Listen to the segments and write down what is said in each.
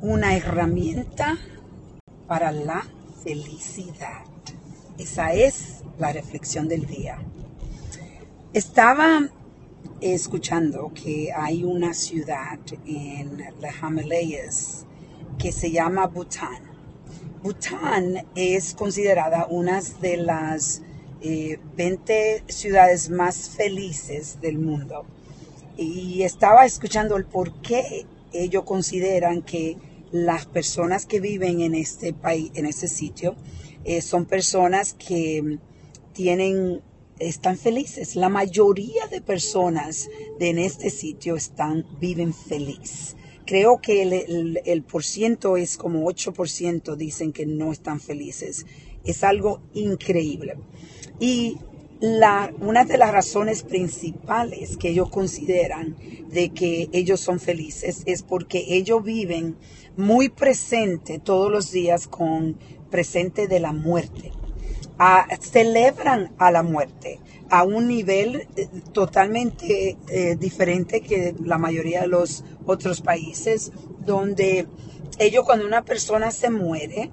una herramienta para la felicidad. Esa es la reflexión del día. Estaba escuchando que hay una ciudad en las Himalayas que se llama Bután. Bután es considerada una de las 20 eh, ciudades más felices del mundo. Y estaba escuchando el por qué ellos consideran que las personas que viven en este país, en este sitio, eh, son personas que tienen, están felices. La mayoría de personas de en este sitio están, viven feliz. Creo que el, el, por ciento es como 8% dicen que no están felices. Es algo increíble. Y una de las razones principales que ellos consideran de que ellos son felices es porque ellos viven muy presente todos los días con presente de la muerte. Celebran a la muerte a un nivel eh, totalmente eh, diferente que la mayoría de los otros países, donde ellos cuando una persona se muere,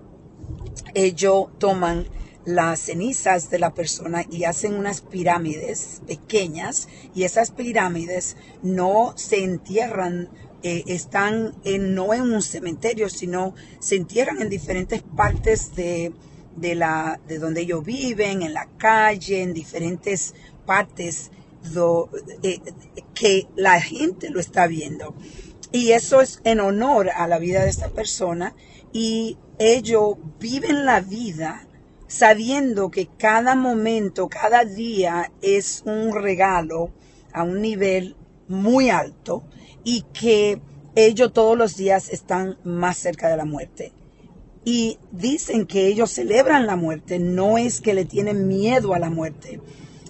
ellos toman las cenizas de la persona y hacen unas pirámides pequeñas y esas pirámides no se entierran, eh, están en, no en un cementerio, sino se entierran en diferentes partes de, de, la, de donde ellos viven, en la calle, en diferentes partes eh, que la gente lo está viendo. Y eso es en honor a la vida de esta persona y ellos viven la vida sabiendo que cada momento, cada día es un regalo a un nivel muy alto y que ellos todos los días están más cerca de la muerte. Y dicen que ellos celebran la muerte, no es que le tienen miedo a la muerte.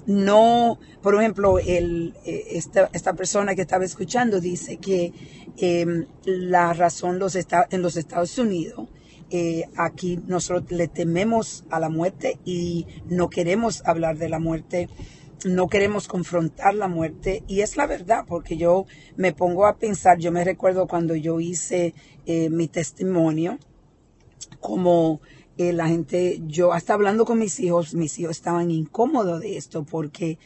No, por ejemplo, el, eh, esta, esta persona que estaba escuchando dice que em, la razón los está, en los Estados Unidos eh, aquí nosotros le tememos a la muerte y no queremos hablar de la muerte, no queremos confrontar la muerte. Y es la verdad porque yo me pongo a pensar, yo me recuerdo cuando yo hice eh, mi testimonio, como eh, la gente, yo hasta hablando con mis hijos, mis hijos estaban incómodos de esto porque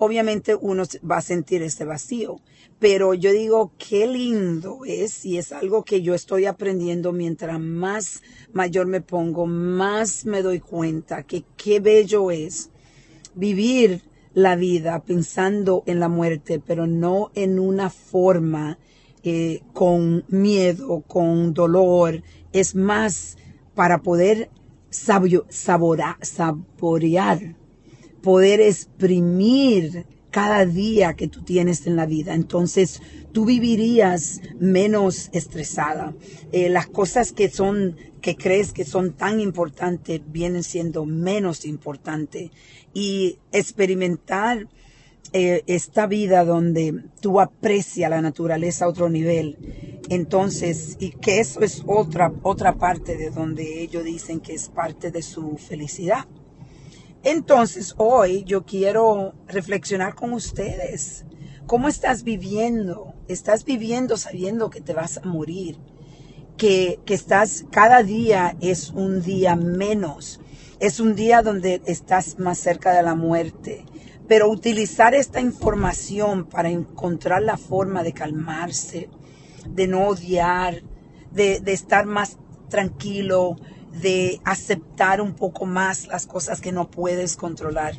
obviamente uno va a sentir ese vacío. Pero yo digo, qué lindo es y es algo que yo estoy aprendiendo mientras más mayor me pongo, más me doy cuenta que qué bello es vivir la vida pensando en la muerte, pero no en una forma eh, con miedo, con dolor. Es más para poder saborear poder exprimir cada día que tú tienes en la vida. Entonces tú vivirías menos estresada. Eh, las cosas que son, que crees que son tan importantes, vienen siendo menos importantes. Y experimentar eh, esta vida donde tú aprecias la naturaleza a otro nivel. Entonces, y que eso es otra, otra parte de donde ellos dicen que es parte de su felicidad. Entonces, hoy yo quiero reflexionar con ustedes. ¿Cómo estás viviendo? ¿Estás viviendo sabiendo que te vas a morir? Que, que estás, cada día es un día menos. Es un día donde estás más cerca de la muerte. Pero utilizar esta información para encontrar la forma de calmarse, de no odiar, de, de estar más tranquilo, de aceptar un poco más las cosas que no puedes controlar.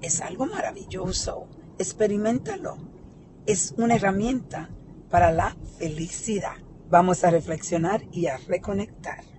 Es algo maravilloso. Experimentalo. Es una herramienta para la felicidad. Vamos a reflexionar y a reconectar.